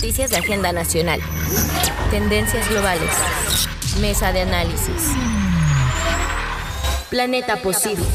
Noticias de agenda nacional. Tendencias globales. Mesa de análisis. Planeta Posible.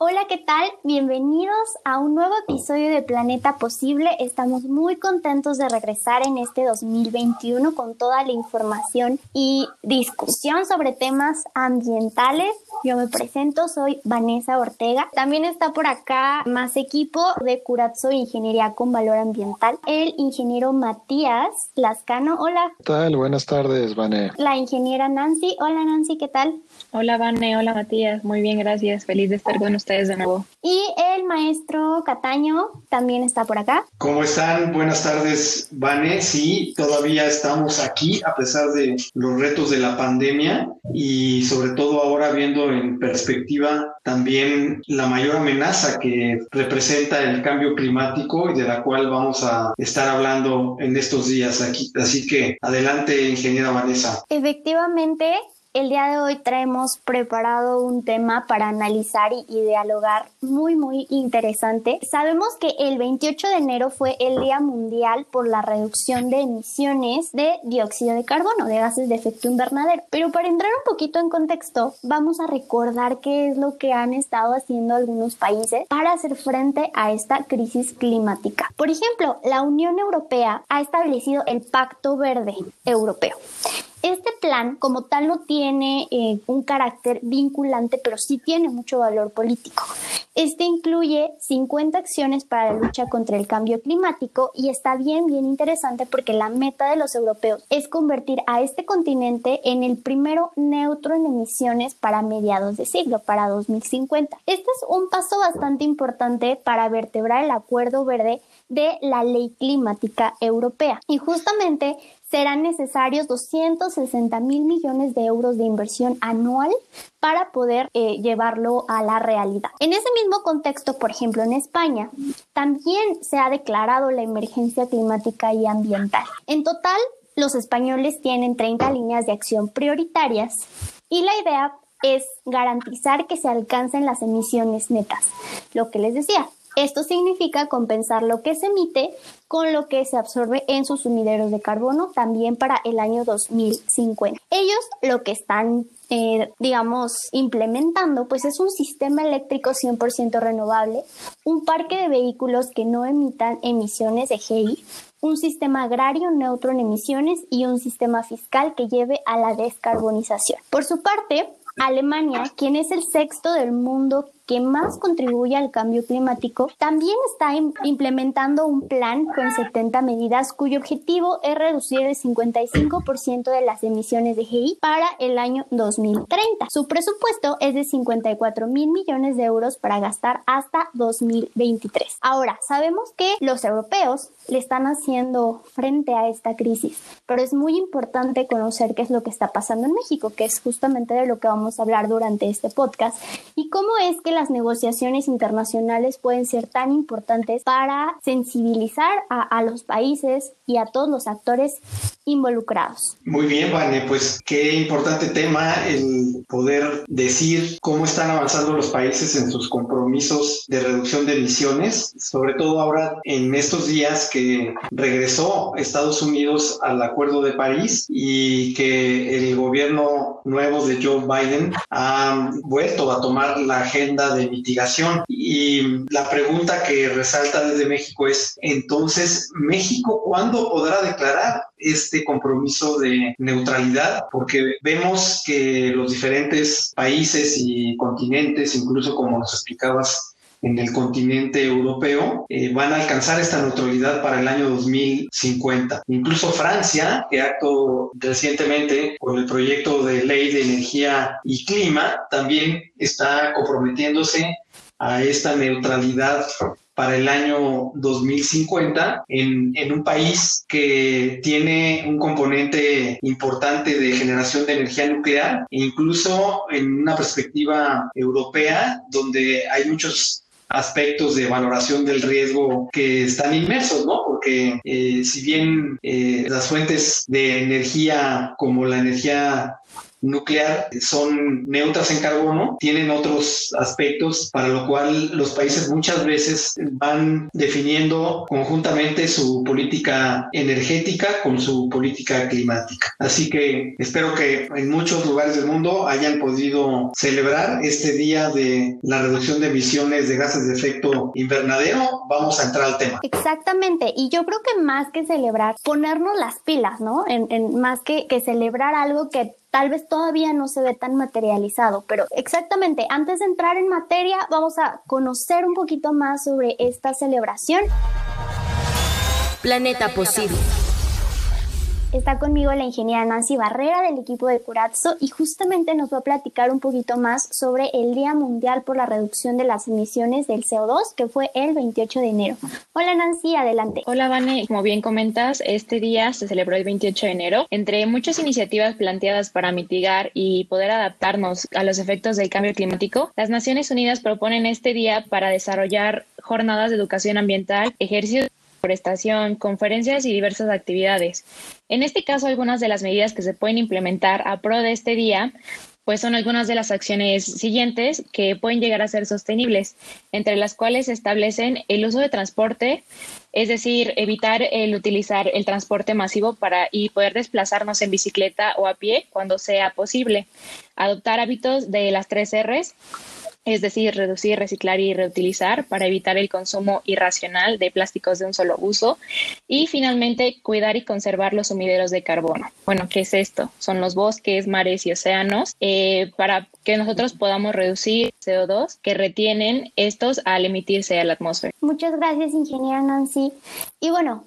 Hola, ¿qué tal? Bienvenidos a un nuevo episodio de Planeta Posible. Estamos muy contentos de regresar en este 2021 con toda la información y discusión sobre temas ambientales. Yo me presento, soy Vanessa Ortega. También está por acá más equipo de Curazzo Ingeniería con Valor Ambiental, el ingeniero Matías Lascano. Hola. ¿Qué tal? Buenas tardes, Vanessa. La ingeniera Nancy. Hola, Nancy, ¿qué tal? Hola, Vane. Hola, Matías. Muy bien, gracias. Feliz de estar con ustedes de nuevo. Y el maestro Cataño también está por acá. ¿Cómo están? Buenas tardes, Vane. Sí, todavía estamos aquí a pesar de los retos de la pandemia y sobre todo ahora viendo en perspectiva también la mayor amenaza que representa el cambio climático y de la cual vamos a estar hablando en estos días aquí. Así que adelante, ingeniera Vanessa. Efectivamente, el día de hoy traemos preparado un tema para analizar y, dialogar muy, muy interesante. Sabemos que el 28 de enero fue el Día Mundial por la reducción de emisiones de dióxido de carbono, de gases de efecto invernadero. Pero para entrar un poquito en contexto, vamos a recordar qué es lo que han estado haciendo algunos países para hacer frente a esta crisis climática. Por ejemplo, la Unión Europea ha establecido el Pacto Verde Europeo. Este plan como tal no tiene eh, un carácter vinculante, pero sí tiene mucho valor político. Este incluye 50 acciones para la lucha contra el cambio climático y está bien, bien interesante porque la meta de los europeos es convertir a este continente en el primero neutro en emisiones para mediados de siglo, para 2050. Este es un paso bastante importante para vertebrar el acuerdo verde de la ley climática europea. Y justamente serán necesarios 260 mil millones de euros de inversión anual para poder eh, llevarlo a la realidad. En ese mismo contexto, por ejemplo, en España, también se ha declarado la emergencia climática y ambiental. En total, los españoles tienen 30 líneas de acción prioritarias y la idea es garantizar que se alcancen las emisiones netas. Lo que les decía, esto significa compensar lo que se emite con lo que se absorbe en sus sumideros de carbono también para el año 2050. Ellos lo que están eh, digamos, implementando, pues es un sistema eléctrico 100% renovable, un parque de vehículos que no emitan emisiones de GI, un sistema agrario neutro en emisiones y un sistema fiscal que lleve a la descarbonización. Por su parte, Alemania, quien es el sexto del mundo que más contribuye al cambio climático, también está implementando un plan con 70 medidas cuyo objetivo es reducir el 55% de las emisiones de GI para el año 2030. Su presupuesto es de 54 mil millones de euros para gastar hasta 2023. Ahora, sabemos que los europeos le están haciendo frente a esta crisis, pero es muy importante conocer qué es lo que está pasando en México, que es justamente de lo que vamos a hablar durante este podcast, y cómo es que las negociaciones internacionales pueden ser tan importantes para sensibilizar a, a los países y a todos los actores involucrados. Muy bien, Vane, pues qué importante tema el poder decir cómo están avanzando los países en sus compromisos de reducción de emisiones, sobre todo ahora en estos días que regresó Estados Unidos al Acuerdo de París y que el gobierno nuevo de Joe Biden ha vuelto a tomar la agenda de mitigación. Y la pregunta que resalta desde México es, entonces, ¿México cuándo podrá declarar este compromiso de neutralidad? Porque vemos que los diferentes países y continentes, incluso como nos explicabas, en el continente europeo eh, van a alcanzar esta neutralidad para el año 2050. Incluso Francia, que acto recientemente con el proyecto de ley de energía y clima, también está comprometiéndose a esta neutralidad para el año 2050 en, en, un país que tiene un componente importante de generación de energía nuclear e incluso en una perspectiva europea donde hay muchos aspectos de valoración del riesgo que están inmersos, ¿no? Porque eh, si bien eh, las fuentes de energía como la energía nuclear son neutras en carbono, tienen otros aspectos para lo cual los países muchas veces van definiendo conjuntamente su política energética con su política climática. Así que espero que en muchos lugares del mundo hayan podido celebrar este día de la reducción de emisiones de gases de efecto invernadero. Vamos a entrar al tema. Exactamente, y yo creo que más que celebrar, ponernos las pilas, ¿no? En, más que, que celebrar algo que tal vez todavía no se ve tan materializado, pero exactamente, antes de entrar en materia, vamos a conocer un poquito más sobre esta celebración. Planeta Posible. Está conmigo la ingeniera Nancy Barrera del equipo de Curazzo y justamente nos va a platicar un poquito más sobre el Día Mundial por la Reducción de las Emisiones del CO2 que fue el 28 de enero. Hola Nancy, adelante. Hola Vane, como bien comentas, este día se celebró el 28 de enero. Entre muchas iniciativas planteadas para mitigar y poder adaptarnos a los efectos del cambio climático, las Naciones Unidas proponen este día para desarrollar jornadas de educación ambiental, ejercicios forestación, conferencias y diversas actividades. En este caso, algunas de las medidas que se pueden implementar a pro de este día pues son algunas de las acciones siguientes que pueden llegar a ser sostenibles, entre las cuales se establecen el uso de transporte, es decir, evitar el utilizar el transporte masivo para y poder desplazarnos en bicicleta o a pie cuando sea posible, adoptar hábitos de las tres R's, es decir, reducir, reciclar y reutilizar para evitar el consumo irracional de plásticos de un solo uso. Y finalmente, cuidar y conservar los sumideros de carbono. Bueno, ¿qué es esto? Son los bosques, mares y océanos eh, para que nosotros podamos reducir CO2 que retienen estos al emitirse a la atmósfera. Muchas gracias, ingeniera Nancy. Y bueno,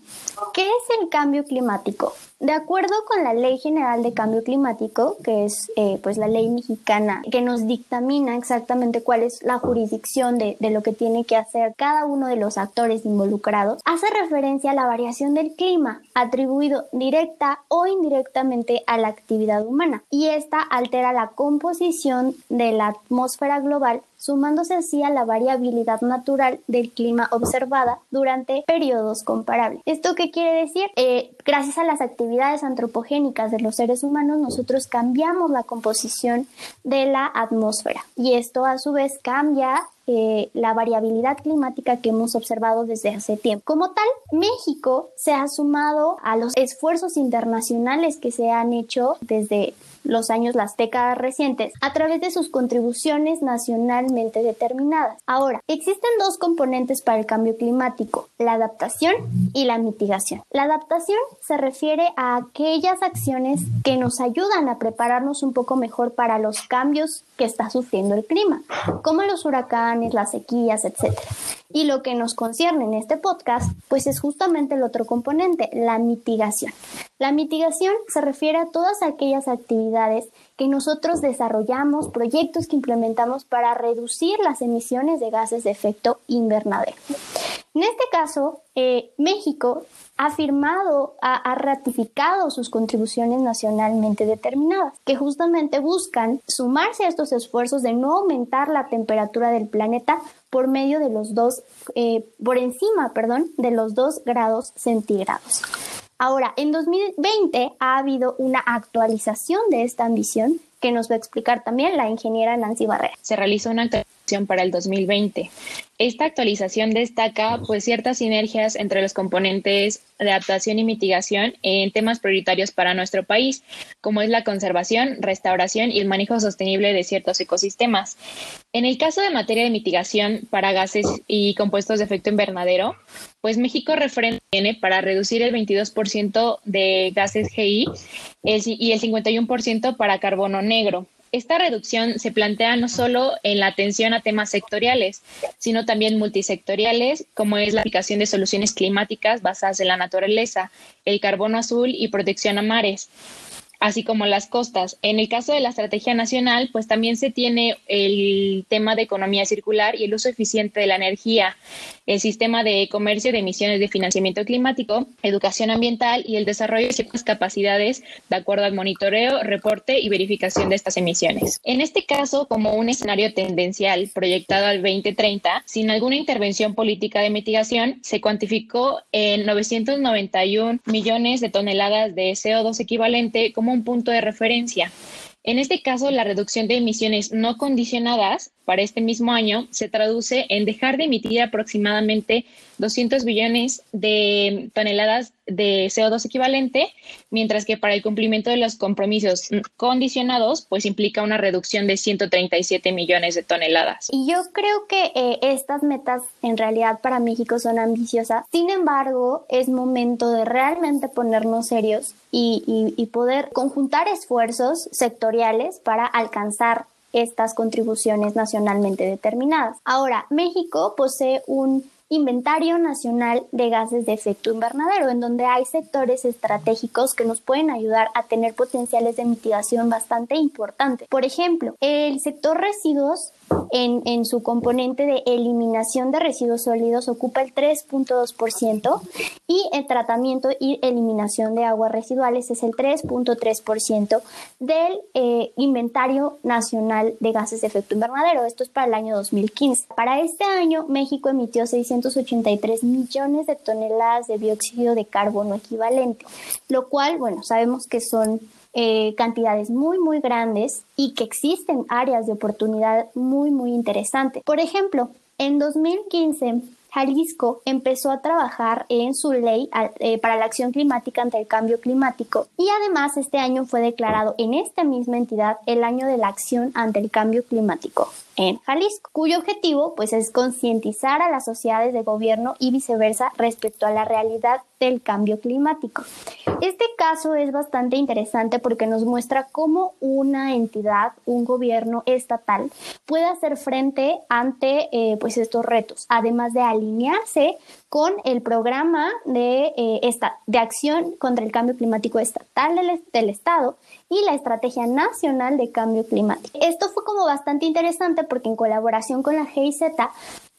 ¿qué es el cambio climático? De acuerdo con la Ley General de Cambio Climático, que es eh, pues la ley mexicana que nos dictamina exactamente cuál es la jurisdicción de, de, lo que tiene que hacer cada uno de los actores involucrados, hace referencia a la variación del clima atribuido directa o indirectamente a la actividad humana y esta altera la composición de la atmósfera global sumándose así a la variabilidad natural del clima observada durante periodos comparables. ¿Esto qué quiere decir? Eh, gracias a las actividades antropogénicas de los seres humanos, nosotros cambiamos la composición de la atmósfera y esto a su vez cambia eh, la variabilidad climática que hemos observado desde hace tiempo. Como tal, México se ha sumado a los esfuerzos internacionales que se han hecho desde los años, las décadas recientes, a través de sus contribuciones nacionalmente determinadas. Ahora, existen dos componentes para el cambio climático, la adaptación y la mitigación. La adaptación se refiere a aquellas acciones que nos ayudan a prepararnos un poco mejor para los cambios que está sufriendo el clima, como los huracanes, las sequías, etc. Y lo que nos concierne en este podcast, pues es justamente el otro componente, la mitigación. La mitigación se refiere a todas aquellas actividades que nosotros desarrollamos, proyectos que implementamos para reducir las emisiones de gases de efecto invernadero. En este caso, eh, México ha firmado, ha, ratificado sus contribuciones nacionalmente determinadas, que justamente buscan sumarse a estos esfuerzos de no aumentar la temperatura del planeta por medio de los dos, eh, por encima, perdón, de los dos grados centígrados. Ahora, en 2020 ha habido una actualización de esta ambición que nos va a explicar también la ingeniera Nancy Barrera. Se realizó una actualización para el 2020 esta actualización destaca pues ciertas sinergias entre los componentes de adaptación y mitigación en temas prioritarios para nuestro país, como es la conservación, restauración y el manejo sostenible de ciertos ecosistemas. En el caso de materia de mitigación para gases y compuestos de efecto invernadero, pues México referente tiene para reducir el 22% de gases GI y el 51% para carbono negro. Esta reducción se plantea no solo en la atención a temas sectoriales, sino también multisectoriales, como es la aplicación de soluciones climáticas basadas en la naturaleza, el carbono azul y protección a mares así como las costas. En el caso de la estrategia nacional, pues también se tiene el tema de economía circular y el uso eficiente de la energía, el sistema de comercio de emisiones de financiamiento climático, educación ambiental y el desarrollo de ciertas capacidades de acuerdo al monitoreo, reporte y verificación de estas emisiones. En este caso, como un escenario tendencial proyectado al 2030, sin alguna intervención política de mitigación, se cuantificó en 991 millones de toneladas de CO2 equivalente como un punto de referencia. En este caso, la reducción de emisiones no condicionadas para este mismo año se traduce en dejar de emitir aproximadamente 200 billones de toneladas de CO2 equivalente, mientras que para el cumplimiento de los compromisos condicionados, pues implica una reducción de 137 millones de toneladas. Y yo creo que eh, estas metas en realidad para México son ambiciosas. Sin embargo, es momento de realmente ponernos serios y, y poder conjuntar esfuerzos sectoriales para alcanzar estas contribuciones nacionalmente determinadas. Ahora, México posee un inventario nacional de gases de efecto invernadero, en donde hay sectores estratégicos que nos pueden ayudar a tener potenciales de mitigación bastante importantes. Por ejemplo, el sector residuos en, en, su componente de eliminación de residuos sólidos ocupa el 3.2% y el tratamiento y eliminación de aguas residuales es el 3.3% del eh, inventario nacional de gases de efecto invernadero. Esto es para el año 2015. Para este año, México emitió 683 millones de toneladas de dióxido de carbono equivalente, lo cual, bueno, sabemos que son eh, cantidades muy, muy grandes y que existen áreas de oportunidad muy, muy interesantes. Por ejemplo, en 2015, Jalisco empezó a trabajar en su ley eh, para la acción climática ante el cambio climático y además este año fue declarado en esta misma entidad el año de la acción ante el cambio climático en Jalisco, cuyo objetivo pues es concientizar a las sociedades de gobierno y viceversa respecto a la realidad del cambio climático. Este caso es bastante interesante porque nos muestra cómo una entidad, un gobierno estatal puede hacer frente ante eh, pues estos retos, además de alinearse con el programa de, eh, esta, de acción contra el cambio climático estatal del, del Estado y la Estrategia Nacional de Cambio Climático. Esto fue como bastante interesante porque en colaboración con la GIZ,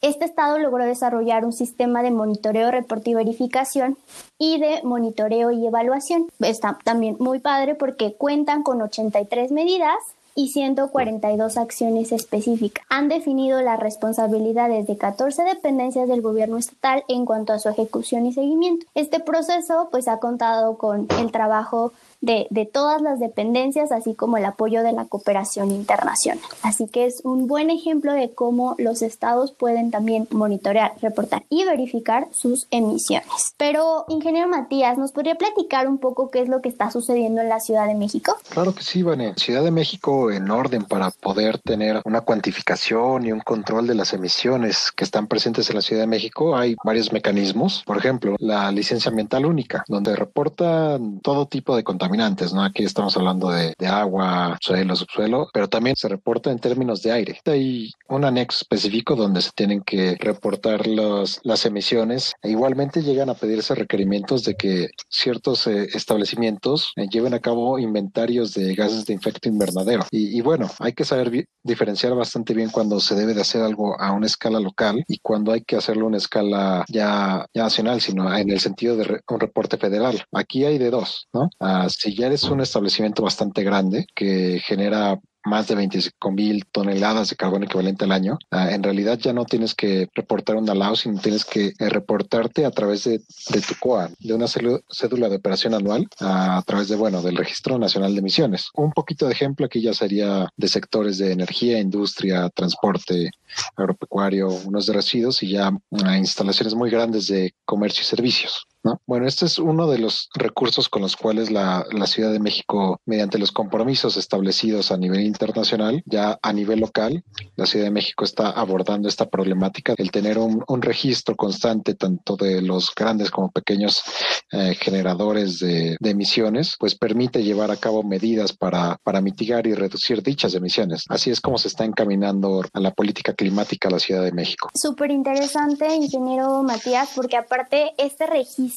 este estado logró desarrollar un sistema de monitoreo, reporte y verificación y de monitoreo y evaluación. Está también muy padre porque cuentan con 83 medidas y 142 acciones específicas. Han definido las responsabilidades de 14 dependencias del gobierno estatal en cuanto a su ejecución y seguimiento. Este proceso pues ha contado con el trabajo de, todas las dependencias, así como el apoyo de la cooperación internacional. Así que es un buen ejemplo de cómo los estados pueden también monitorear, reportar y verificar sus emisiones. Pero, ingeniero Matías, ¿nos podría platicar un poco qué es lo que está sucediendo en la Ciudad de México? Claro que sí, Vane. Ciudad de México, en orden para poder tener una cuantificación y un control de las emisiones que están presentes en la Ciudad de México, hay varios mecanismos. Por ejemplo, la licencia ambiental única, donde reporta todo tipo de contaminación ¿no? Aquí estamos hablando de, agua, suelo, subsuelo, pero también se reporta en términos de aire. Hay un anexo específico donde se tienen que reportar las emisiones. E igualmente llegan a pedirse requerimientos de que ciertos eh, establecimientos eh, lleven a cabo inventarios de gases de efecto invernadero. Y, bueno, hay que saber diferenciar bastante bien cuando se debe de hacer algo a una escala local y cuando hay que hacerlo a una escala ya, nacional, sino en el sentido de un reporte federal. Aquí hay de dos, ¿no? Ah, si ya eres un establecimiento bastante grande que genera más de 25 mil toneladas de carbón equivalente al año, ah, en realidad ya no tienes que reportar un alao, sino tienes que eh, reportarte a través de, tu COA, de una cédula de operación anual, a, través de, bueno, del Registro Nacional de Emisiones. Un poquito de ejemplo aquí ya sería de sectores de energía, industria, transporte, agropecuario, unos de residuos y ya ah, instalaciones muy grandes de comercio y servicios. Bueno, este es uno de los recursos con los cuales la, Ciudad de México, mediante los compromisos establecidos a nivel internacional, ya a nivel local, la Ciudad de México está abordando esta problemática, el tener un, registro constante tanto de los grandes como pequeños eh, generadores de, emisiones, pues permite llevar a cabo medidas para, para mitigar y reducir dichas emisiones. Así es como se está encaminando a la política climática la Ciudad de México. Súper interesante, ingeniero Matías, porque aparte este registro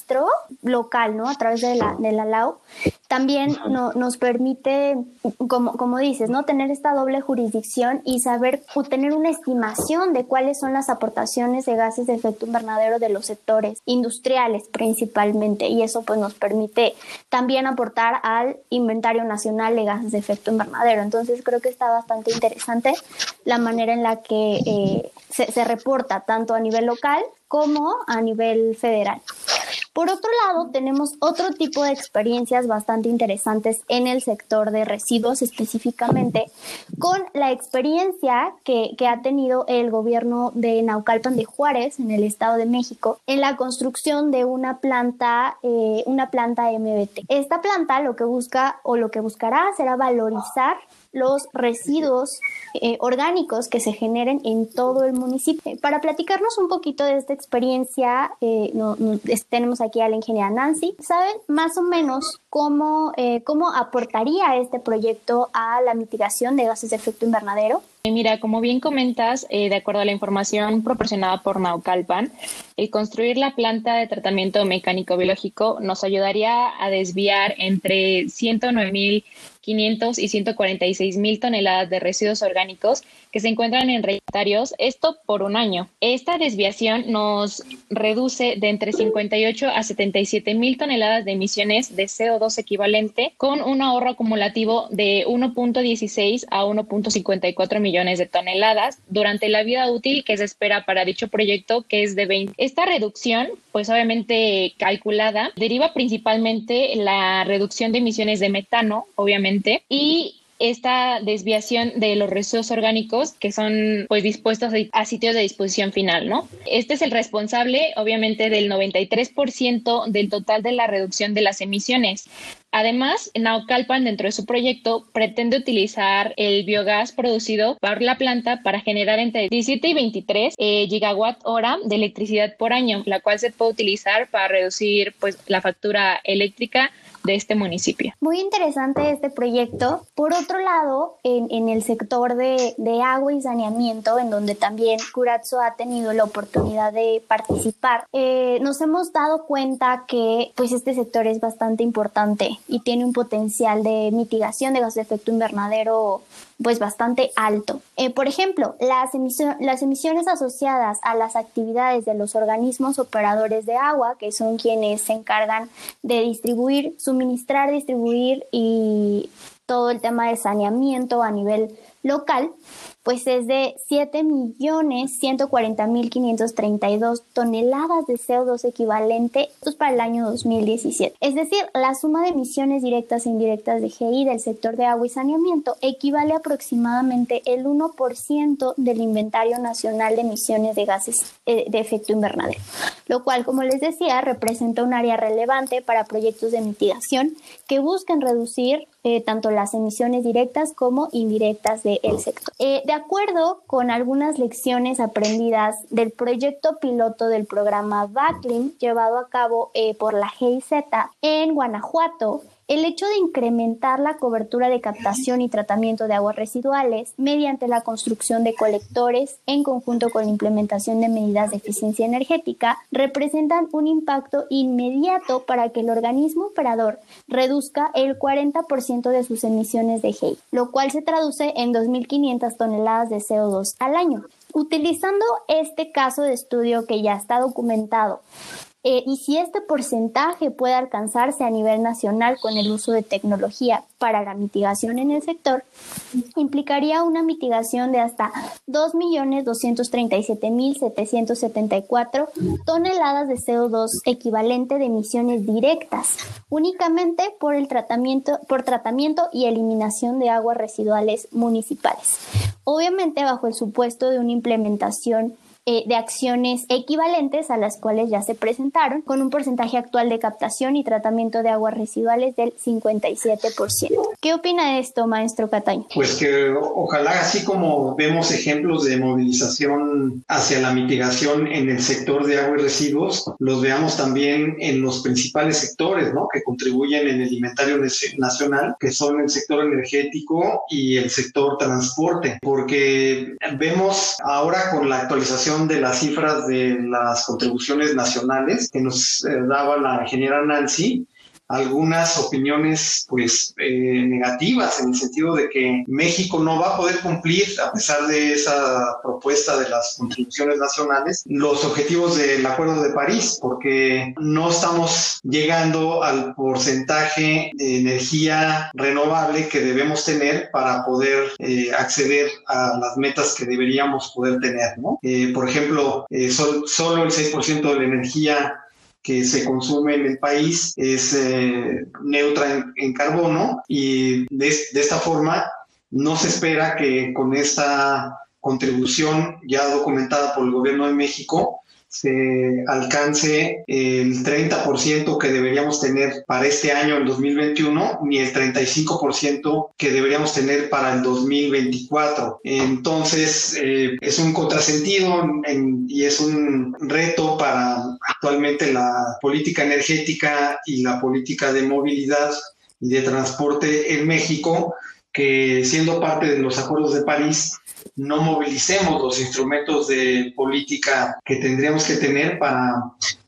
local, ¿no? A través de la, de la LAU, también nos permite, como, como dices, ¿no? Tener esta doble jurisdicción y saber o tener una estimación de cuáles son las aportaciones de gases de efecto invernadero de los sectores industriales principalmente. Y eso pues nos permite también aportar al inventario nacional de gases de efecto invernadero. Entonces creo que está bastante interesante la manera en la que eh, se, se reporta tanto a nivel local como a nivel federal. Por otro lado, tenemos otro tipo de experiencias bastante interesantes en el sector de residuos específicamente, con la experiencia que, ha tenido el gobierno de Naucalpan de Juárez, en el Estado de México, en la construcción de una planta, eh, una planta MBT. Esta planta lo que busca o lo que buscará será valorizar los residuos eh, orgánicos que se generen en todo el municipio. Para platicarnos un poquito de esta experiencia, eh, tenemos aquí a la ingeniera Nancy. ¿Saben más o menos cómo, eh, cómo aportaría este proyecto a la mitigación de gases de efecto invernadero? Mira, como bien comentas, de acuerdo a la información proporcionada por Naucalpan, el construir la planta de tratamiento mecánico biológico nos ayudaría a desviar entre 109 mil 500 y 146 mil toneladas de residuos orgánicos que se encuentran en rectarios, esto por un año. Esta desviación nos reduce de entre 58 a 77 mil toneladas de emisiones de CO2 equivalente con un ahorro acumulativo de 1.16 a 1.54 millones de toneladas durante la vida útil que se espera para dicho proyecto que es de 20. Esta reducción, pues obviamente calculada, deriva principalmente la reducción de emisiones de metano, obviamente y esta desviación de los residuos orgánicos que son pues dispuestos a sitios de disposición final, ¿no? Este es el responsable obviamente del 93% del total de la reducción de las emisiones. Además, Naucalpan, dentro de su proyecto, pretende utilizar el biogás producido por la planta para generar entre 17 y 23 eh, gigawatt hora de electricidad por año, la cual se puede utilizar para reducir pues, la factura eléctrica de este municipio. Muy interesante este proyecto. Por otro lado, en, el sector de, agua y saneamiento, en donde también Curazzo ha tenido la oportunidad de participar, eh, nos hemos dado cuenta que pues este sector es bastante importante y tiene un potencial de mitigación de gases de efecto invernadero pues bastante alto. Eh, por ejemplo, las, las emisiones asociadas a las actividades de los organismos operadores de agua, que son quienes se encargan de distribuir, suministrar, distribuir y todo el tema de saneamiento a nivel local, pues es de 7.140.532 toneladas de CO2 equivalente para el año 2017. Es decir, la suma de emisiones directas e indirectas de GI del sector de agua y saneamiento equivale aproximadamente el 1% del inventario nacional de emisiones de gases eh, de efecto invernadero, lo cual, como les decía, representa un área relevante para proyectos de mitigación que buscan reducir eh, tanto las emisiones directas como indirectas del sector. Eh, de acuerdo con algunas lecciones aprendidas del proyecto piloto del programa BACLIM llevado a cabo eh, por la GIZ en Guanajuato, el hecho de incrementar la cobertura de captación y tratamiento de aguas residuales mediante la construcción de colectores en conjunto con la implementación de medidas de eficiencia energética representan un impacto inmediato para que el organismo operador reduzca el 40% de sus emisiones de GEI, lo cual se traduce en 2.500 toneladas de CO2 al año. Utilizando este caso de estudio que ya está documentado eh, y si este porcentaje puede alcanzarse a nivel nacional con el uso de tecnología para la mitigación en el sector, implicaría una mitigación de hasta 2.237.774 toneladas de CO2 equivalente de emisiones directas, únicamente por el tratamiento, por tratamiento y eliminación de aguas residuales municipales. Obviamente bajo el supuesto de una implementación eh, de acciones equivalentes a las cuales ya se presentaron, con un porcentaje actual de captación y tratamiento de aguas residuales del 57%. ¿Qué opina de esto, maestro Cataño? Pues que ojalá, así como vemos ejemplos de movilización hacia la mitigación en el sector de agua y residuos, los veamos también en los principales sectores ¿no? que contribuyen en el inventario nacional, que son el sector energético y el sector transporte, porque vemos ahora con la actualización de las cifras de las contribuciones nacionales que nos eh, daba la ingeniera Nancy, algunas opiniones pues eh, negativas en el sentido de que México no va a poder cumplir a pesar de esa propuesta de las contribuciones nacionales los objetivos del Acuerdo de París porque no estamos llegando al porcentaje de energía renovable que debemos tener para poder eh, acceder a las metas que deberíamos poder tener, ¿no? Eh, por ejemplo, solo el 6% de la energía que se consume en el país es eh, neutra en, carbono y de, de esta forma no se espera que con esta contribución ya documentada por el gobierno de México se alcance el 30% que deberíamos tener para este año, el 2021, ni el 35% que deberíamos tener para el 2024. Entonces, eh, es un contrasentido y es un reto para actualmente la política energética y la política de movilidad y de transporte en México, que siendo parte de los acuerdos de París, no movilicemos los instrumentos de política que tendríamos que tener para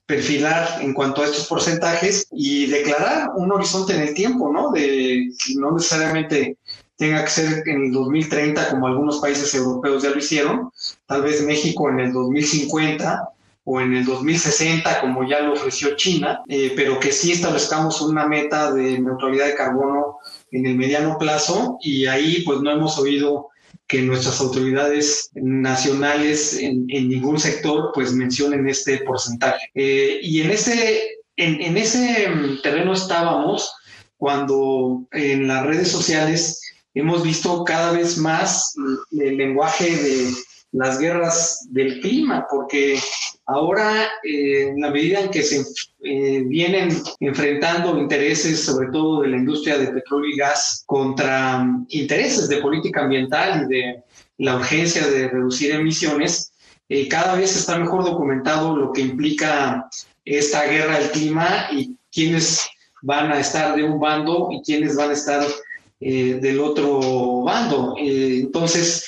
perfilar en cuanto a estos porcentajes y declarar un horizonte en el tiempo, ¿no? De no necesariamente tenga que ser en el 2030 como algunos países europeos ya lo hicieron, tal vez México en el 2050 o en el 2060 como ya lo ofreció China, eh, pero que sí establezcamos una meta de neutralidad de carbono en el mediano plazo y ahí pues no hemos oído que nuestras autoridades nacionales en, ningún sector pues mencionen este porcentaje. Eh, y en ese, en, ese terreno estábamos cuando en las redes sociales hemos visto cada vez más el lenguaje de las guerras del clima, porque ahora eh, en la medida en que se eh, vienen enfrentando intereses, sobre todo de la industria de petróleo y gas, contra intereses de política ambiental y de la urgencia de reducir emisiones, eh, cada vez está mejor documentado lo que implica esta guerra del clima y quiénes van a estar de un bando y quiénes van a estar del otro bando. entonces,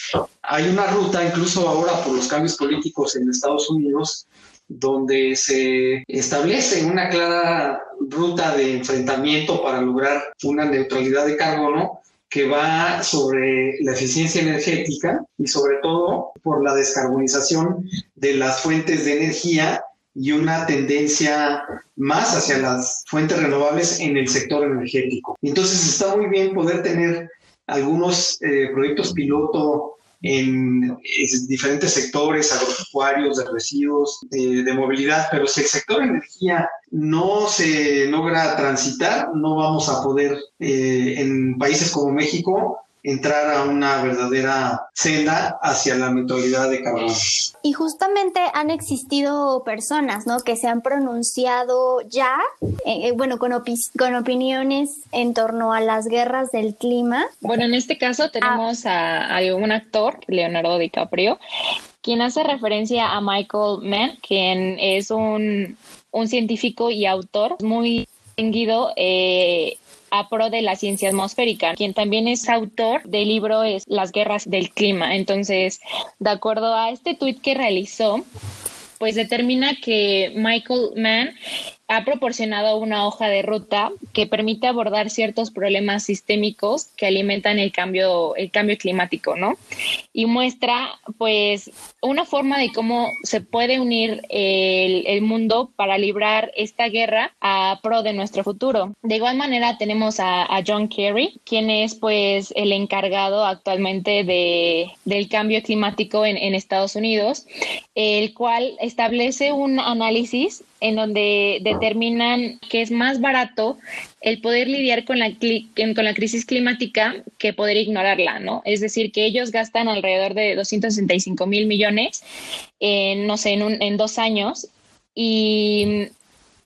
hay una ruta, incluso ahora por los cambios políticos en Estados Unidos, donde se establece una clara ruta de enfrentamiento para lograr una neutralidad de carbono que va sobre la eficiencia energética y sobre todo por la descarbonización de las fuentes de energía y una tendencia más hacia las fuentes renovables en el sector energético. Entonces está muy bien poder tener algunos eh, proyectos piloto en, diferentes sectores agropecuarios, de residuos, de, movilidad, pero si el sector energía no se logra transitar, no vamos a poder eh, en países como México entrar a una verdadera senda hacia la mentalidad de carbono. Y justamente han existido personas, ¿no? Que se han pronunciado ya, eh, eh, bueno, con, con opiniones en torno a las guerras del clima. Bueno, en este caso tenemos a, un actor, Leonardo DiCaprio, quien hace referencia a Michael Mann, quien es un, un científico y autor muy distinguido eh, a pro de la ciencia atmosférica, quien también es autor del libro es Las guerras del clima. Entonces, de acuerdo a este tuit que realizó, pues determina que Michael Mann ha proporcionado una hoja de ruta que permite abordar ciertos problemas sistémicos que alimentan el cambio, el cambio climático, ¿no? Y muestra, pues, una forma de cómo se puede unir el, el mundo para librar esta guerra a pro de nuestro futuro. De igual manera, tenemos a, a John Kerry, quien es, pues, el encargado actualmente de, del cambio climático en, en Estados Unidos, el cual establece un análisis en donde determinan que es más barato el poder lidiar con la, con la crisis climática que poder ignorarla, ¿no? Es decir, que ellos gastan alrededor de 265 mil millones, en, no sé, en, en dos años y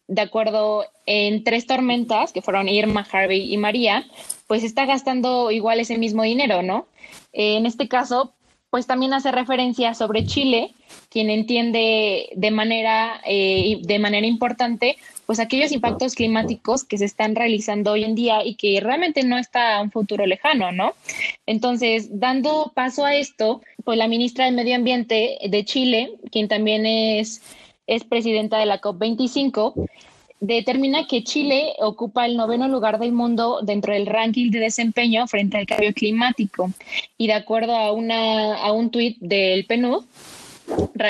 de acuerdo en tres tormentas, que fueron Irma, Harvey y María, pues está gastando igual ese mismo dinero, ¿no? En este caso, pues también hace referencia sobre Chile, quien entiende de manera, eh, de manera importante pues aquellos impactos climáticos que se están realizando hoy en día y que realmente no está a un futuro lejano, ¿no? Entonces, dando paso a esto, pues la ministra del Medio Ambiente de Chile, quien también es, es presidenta de la COP25, determina que Chile ocupa el noveno lugar del mundo dentro del ranking de desempeño frente al cambio climático. Y de acuerdo a, una, a un tuit del PNUD,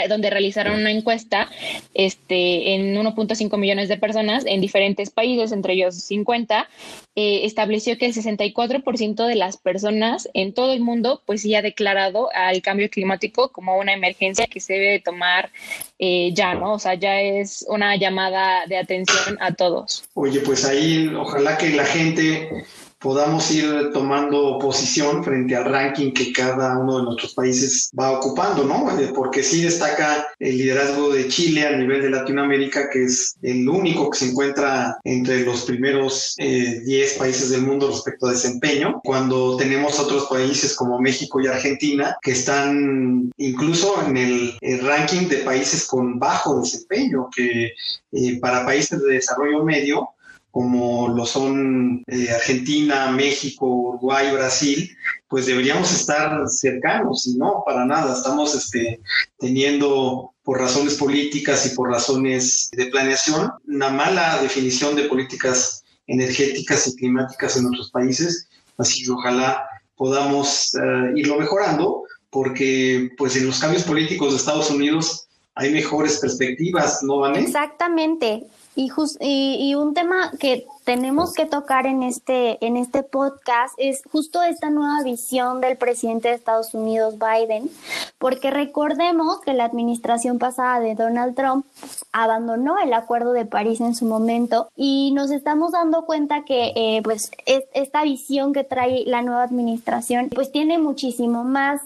donde realizaron una encuesta este, en 1.5 millones de personas en diferentes países, entre ellos 50, eh, estableció que el 64% de las personas en todo el mundo pues sí ha declarado al cambio climático como una emergencia que se debe tomar eh, ya, ¿no? O sea, ya es una llamada de atención a todos. Oye, pues ahí ojalá que la gente podamos ir tomando posición frente al ranking que cada uno de nuestros países va ocupando, ¿no? Eh, porque sí destaca el liderazgo de Chile a nivel de Latinoamérica, que es el único que se encuentra entre los primeros 10 eh, países del mundo respecto a desempeño, cuando tenemos otros países como México y Argentina que están incluso en el, ranking de países con bajo desempeño, que eh, para países de desarrollo medio como lo son eh, Argentina, México, Uruguay, Brasil, pues deberíamos estar cercanos y no, para nada. Estamos este, teniendo por razones políticas y por razones de planeación una mala definición de políticas energéticas y climáticas en otros países. Así que ojalá podamos eh, irlo mejorando porque pues en los cambios políticos de Estados Unidos hay mejores perspectivas, ¿no, Vané? Exactamente. Y, y, un tema que tenemos que tocar en este, en este podcast es justo esta nueva visión del presidente de Estados Unidos, Biden, porque recordemos que la administración pasada de Donald Trump abandonó el Acuerdo de París en su momento y nos estamos dando cuenta que eh, pues esta visión que trae la nueva administración pues tiene muchísimo más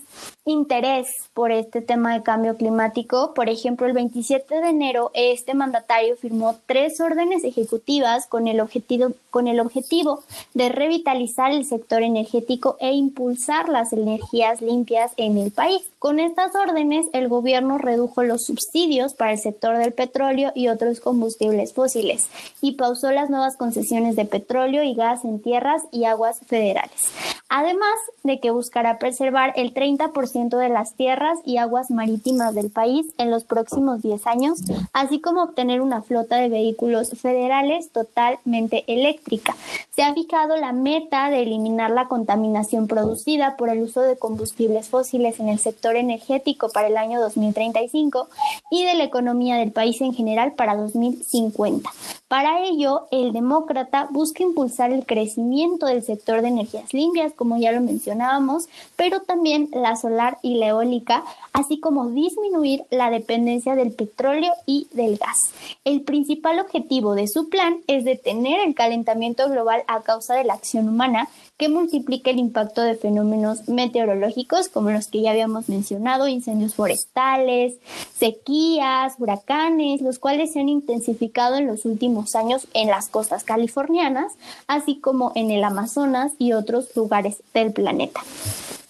interés por este tema de cambio climático. Por ejemplo, el 27 de enero este mandatario firmó tres órdenes ejecutivas con el objetivo con el objetivo de revitalizar el sector energético e impulsar las energías limpias en el país. Con estas órdenes, el gobierno redujo los subsidios para el sector del petróleo y otros combustibles fósiles y pausó las nuevas concesiones de petróleo y gas en tierras y aguas federales. Además de que buscará preservar el 30% de las tierras y aguas marítimas del país en los próximos 10 años, así como obtener una flota de vehículos federales totalmente eléctrica. Se ha fijado la meta de eliminar la contaminación producida por el uso de combustibles fósiles en el sector energético para el año 2035 y de la economía del país en general para 2050. Para ello, el demócrata busca impulsar el crecimiento del sector de energías limpias, como ya lo mencionábamos, pero también la solar y la eólica, así como disminuir la dependencia del petróleo y del gas. El principal objetivo de su plan es detener el calentamiento global a causa de la acción humana que multiplique el impacto de fenómenos meteorológicos como los que ya habíamos mencionado, incendios forestales, sequías, huracanes, los cuales se han intensificado en los últimos años en las costas californianas, así como en el Amazonas y otros lugares del planeta.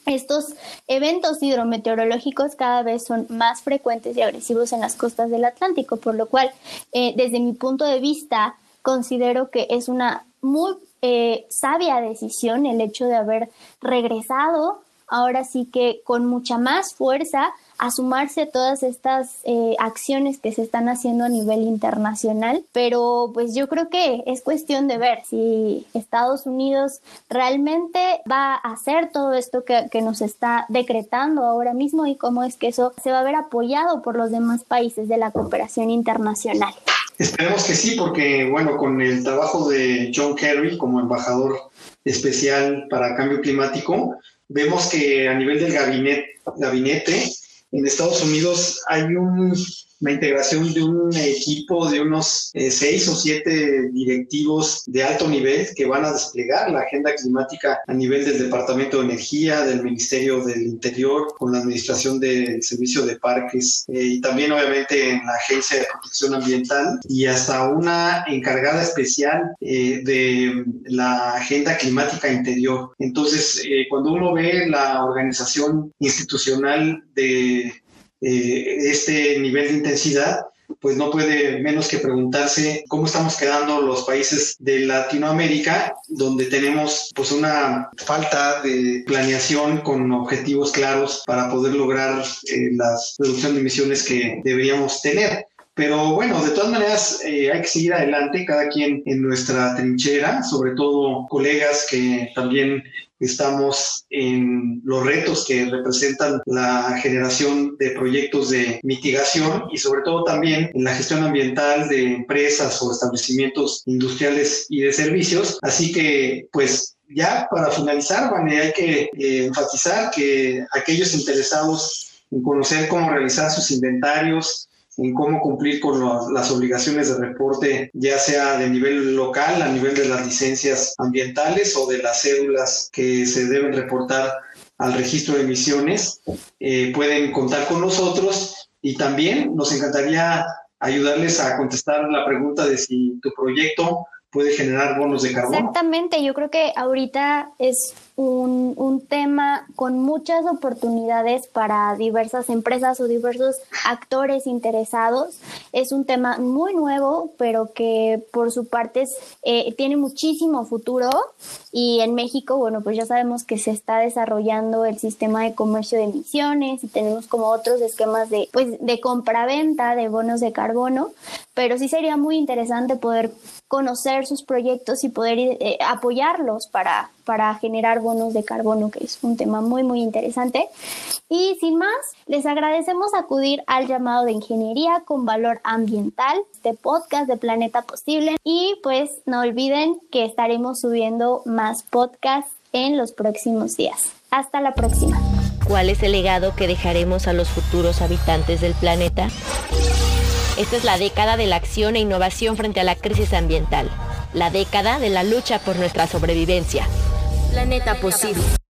Estos eventos hidrometeorológicos cada vez son más frecuentes y agresivos en las costas del Atlántico, por lo cual, eh, desde mi punto de vista, considero que es una muy eh, sabia decisión el hecho de haber regresado ahora sí que con mucha más fuerza a sumarse todas estas eh, acciones que se están haciendo a nivel internacional, pero pues yo creo que es cuestión de ver si Estados Unidos realmente va a hacer todo esto que, que nos está decretando ahora mismo y cómo es que eso se va a ver apoyado por los demás países de la cooperación internacional. Esperemos que sí, porque bueno, con el trabajo de John Kerry como embajador especial para cambio climático, vemos que a nivel del gabinete, gabinete en Estados Unidos hay un la integración de un equipo de unos eh, seis o siete directivos de alto nivel que van a desplegar la agenda climática a nivel del Departamento de Energía, del Ministerio del Interior, con la Administración del Servicio de Parques eh, y también obviamente en la Agencia de Protección Ambiental y hasta una encargada especial eh, de la agenda climática interior. Entonces, cuando uno ve la organización institucional de eh, este nivel de intensidad, pues no puede menos que preguntarse cómo estamos quedando los países de Latinoamérica, donde tenemos pues una falta de planeación con objetivos claros para poder lograr eh, la reducción de emisiones que deberíamos tener Pero bueno, de todas maneras eh, hay que seguir adelante, cada quien en nuestra trinchera, sobre todo colegas que también estamos en los retos que representan la generación de proyectos de mitigación y sobre todo también en la gestión ambiental de empresas o establecimientos industriales y de servicios. Así que, pues, ya para finalizar, Vane, hay que eh, enfatizar que aquellos interesados en conocer cómo realizar sus inventarios, en cómo cumplir con las obligaciones de reporte, ya sea de nivel local, a nivel de las licencias ambientales o de las cédulas que se deben reportar al registro de emisiones, eh, pueden contar con nosotros y también nos encantaría ayudarles a contestar la pregunta de si tu proyecto puede generar bonos de carbono. Exactamente, yo creo que ahorita es un, un, tema con muchas oportunidades para diversas empresas o diversos actores interesados. Es un tema muy nuevo, pero que por su parte eh, tiene muchísimo futuro. Y en México, bueno, pues ya sabemos que se está desarrollando el sistema de comercio de emisiones y tenemos como otros esquemas de, pues, de compra-venta de bonos de carbono. Pero sí sería muy interesante poder conocer sus proyectos y poder eh, apoyarlos para, para generar bonos de carbono, que es un tema muy, muy interesante. Y sin más, les agradecemos acudir al llamado de ingeniería con valor ambiental, este podcast de Planeta Posible. Y pues no olviden que estaremos subiendo más podcasts en los próximos días. Hasta la próxima. ¿Cuál es el legado que dejaremos a los futuros habitantes del planeta? Esta es la década de la acción e innovación frente a la crisis ambiental, la década de la lucha por nuestra sobrevivencia. Planeta Posible.